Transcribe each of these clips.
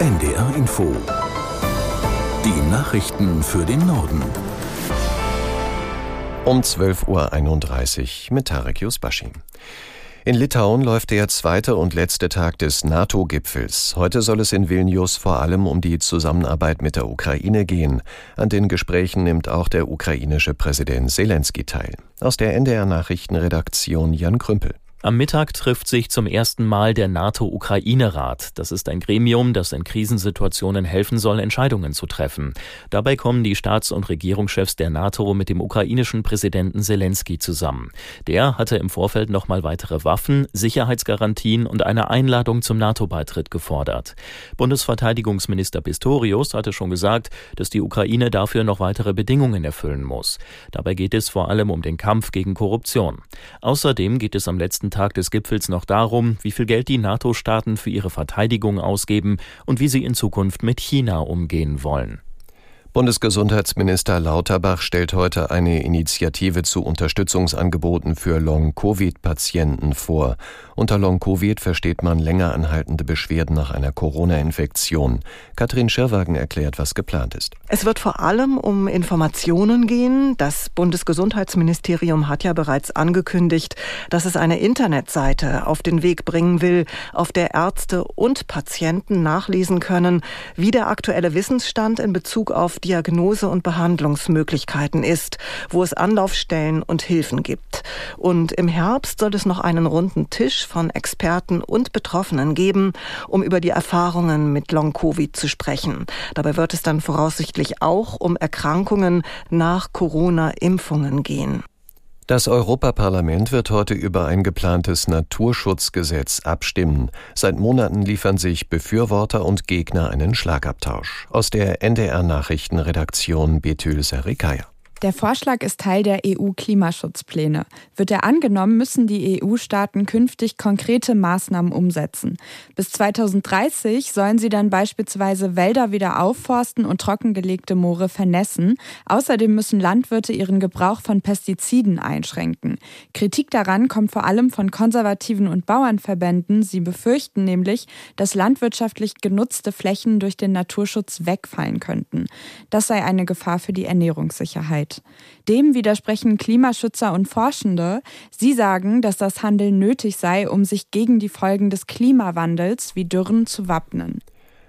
NDR Info. Die Nachrichten für den Norden. Um 12.31 Uhr mit Tarek Yusbashi. In Litauen läuft der zweite und letzte Tag des NATO-Gipfels. Heute soll es in Vilnius vor allem um die Zusammenarbeit mit der Ukraine gehen. An den Gesprächen nimmt auch der ukrainische Präsident Zelensky teil. Aus der NDR Nachrichtenredaktion Jan Krümpel. Am Mittag trifft sich zum ersten Mal der NATO-Ukraine-Rat. Das ist ein Gremium, das in Krisensituationen helfen soll, Entscheidungen zu treffen. Dabei kommen die Staats- und Regierungschefs der NATO mit dem ukrainischen Präsidenten Zelensky zusammen. Der hatte im Vorfeld nochmal weitere Waffen, Sicherheitsgarantien und eine Einladung zum NATO-Beitritt gefordert. Bundesverteidigungsminister Pistorius hatte schon gesagt, dass die Ukraine dafür noch weitere Bedingungen erfüllen muss. Dabei geht es vor allem um den Kampf gegen Korruption. Außerdem geht es am letzten letzten Tag des Gipfels noch darum, wie viel Geld die NATO-Staaten für ihre Verteidigung ausgeben und wie sie in Zukunft mit China umgehen wollen. Bundesgesundheitsminister Lauterbach stellt heute eine Initiative zu Unterstützungsangeboten für Long-Covid-Patienten vor. Unter Long-Covid versteht man länger anhaltende Beschwerden nach einer Corona-Infektion. Katrin Schirwagen erklärt, was geplant ist. Es wird vor allem um Informationen gehen. Das Bundesgesundheitsministerium hat ja bereits angekündigt, dass es eine Internetseite auf den Weg bringen will, auf der Ärzte und Patienten nachlesen können, wie der aktuelle Wissensstand in Bezug auf Diagnose- und Behandlungsmöglichkeiten ist, wo es Anlaufstellen und Hilfen gibt. Und im Herbst soll es noch einen runden Tisch von Experten und Betroffenen geben, um über die Erfahrungen mit Long-Covid zu sprechen. Dabei wird es dann voraussichtlich auch um Erkrankungen nach Corona-Impfungen gehen. Das Europaparlament wird heute über ein geplantes Naturschutzgesetz abstimmen. Seit Monaten liefern sich Befürworter und Gegner einen Schlagabtausch. Aus der NDR Nachrichtenredaktion Betül Serikaya. Der Vorschlag ist Teil der EU-Klimaschutzpläne. Wird er angenommen, müssen die EU-Staaten künftig konkrete Maßnahmen umsetzen. Bis 2030 sollen sie dann beispielsweise Wälder wieder aufforsten und trockengelegte Moore vernässen. Außerdem müssen Landwirte ihren Gebrauch von Pestiziden einschränken. Kritik daran kommt vor allem von konservativen und Bauernverbänden. Sie befürchten nämlich, dass landwirtschaftlich genutzte Flächen durch den Naturschutz wegfallen könnten. Das sei eine Gefahr für die Ernährungssicherheit. Zeit. Dem widersprechen Klimaschützer und Forschende. Sie sagen, dass das Handeln nötig sei, um sich gegen die Folgen des Klimawandels wie Dürren zu wappnen.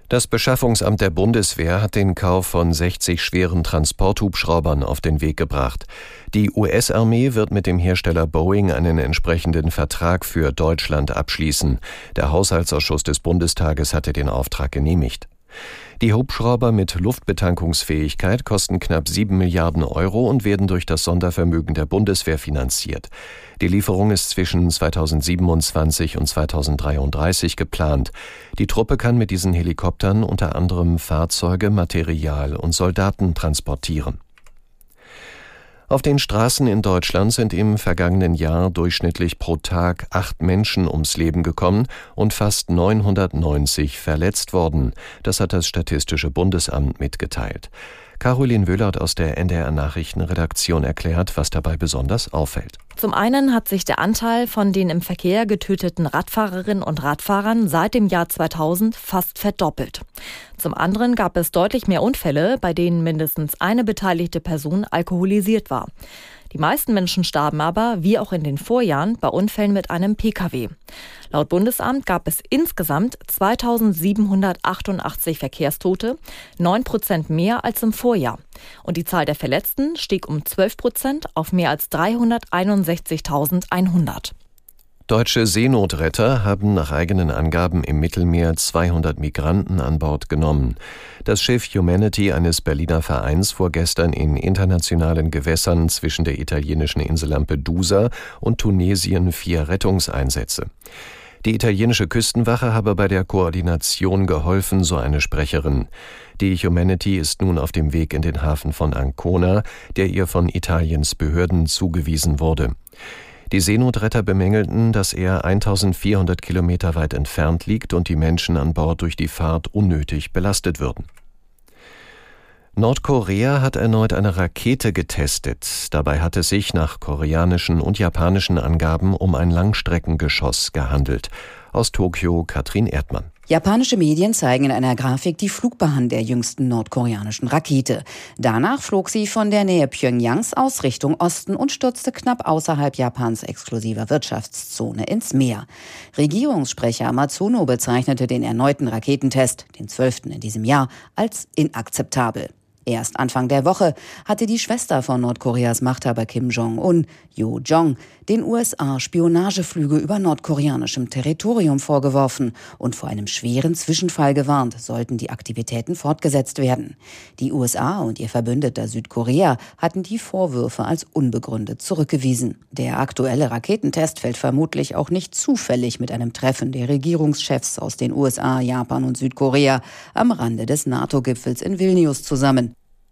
Das Beschaffungsamt der Bundeswehr hat den Kauf von 60 schweren Transporthubschraubern auf den Weg gebracht. Die US-Armee wird mit dem Hersteller Boeing einen entsprechenden Vertrag für Deutschland abschließen. Der Haushaltsausschuss des Bundestages hatte den Auftrag genehmigt. Die Hubschrauber mit Luftbetankungsfähigkeit kosten knapp 7 Milliarden Euro und werden durch das Sondervermögen der Bundeswehr finanziert. Die Lieferung ist zwischen 2027 und 2033 geplant. Die Truppe kann mit diesen Helikoptern unter anderem Fahrzeuge, Material und Soldaten transportieren. Auf den Straßen in Deutschland sind im vergangenen Jahr durchschnittlich pro Tag acht Menschen ums Leben gekommen und fast 990 verletzt worden. Das hat das Statistische Bundesamt mitgeteilt. Caroline Wöhlert aus der NDR Nachrichtenredaktion erklärt, was dabei besonders auffällt. Zum einen hat sich der Anteil von den im Verkehr getöteten Radfahrerinnen und Radfahrern seit dem Jahr 2000 fast verdoppelt. Zum anderen gab es deutlich mehr Unfälle, bei denen mindestens eine beteiligte Person alkoholisiert war. Die meisten Menschen starben aber, wie auch in den Vorjahren, bei Unfällen mit einem Pkw. Laut Bundesamt gab es insgesamt 2788 Verkehrstote, 9 Prozent mehr als im Vorjahr. Und die Zahl der Verletzten stieg um 12 Prozent auf mehr als 361.100. Deutsche Seenotretter haben nach eigenen Angaben im Mittelmeer 200 Migranten an Bord genommen. Das Schiff Humanity eines Berliner Vereins fuhr gestern in internationalen Gewässern zwischen der italienischen Insel Lampedusa und Tunesien vier Rettungseinsätze. Die italienische Küstenwache habe bei der Koordination geholfen, so eine Sprecherin. Die Humanity ist nun auf dem Weg in den Hafen von Ancona, der ihr von Italiens Behörden zugewiesen wurde. Die Seenotretter bemängelten, dass er 1400 Kilometer weit entfernt liegt und die Menschen an Bord durch die Fahrt unnötig belastet würden. Nordkorea hat erneut eine Rakete getestet. Dabei hat es sich nach koreanischen und japanischen Angaben um ein Langstreckengeschoss gehandelt. Aus Tokio Katrin Erdmann. Japanische Medien zeigen in einer Grafik die Flugbahn der jüngsten nordkoreanischen Rakete. Danach flog sie von der Nähe Pyongyangs aus Richtung Osten und stürzte knapp außerhalb Japans exklusiver Wirtschaftszone ins Meer. Regierungssprecher Matsuno bezeichnete den erneuten Raketentest, den zwölften in diesem Jahr, als inakzeptabel. Erst Anfang der Woche hatte die Schwester von Nordkoreas Machthaber Kim Jong-un, Jo Jong, den USA Spionageflüge über nordkoreanischem Territorium vorgeworfen und vor einem schweren Zwischenfall gewarnt, sollten die Aktivitäten fortgesetzt werden. Die USA und ihr Verbündeter Südkorea hatten die Vorwürfe als unbegründet zurückgewiesen. Der aktuelle Raketentest fällt vermutlich auch nicht zufällig mit einem Treffen der Regierungschefs aus den USA, Japan und Südkorea am Rande des NATO-Gipfels in Vilnius zusammen.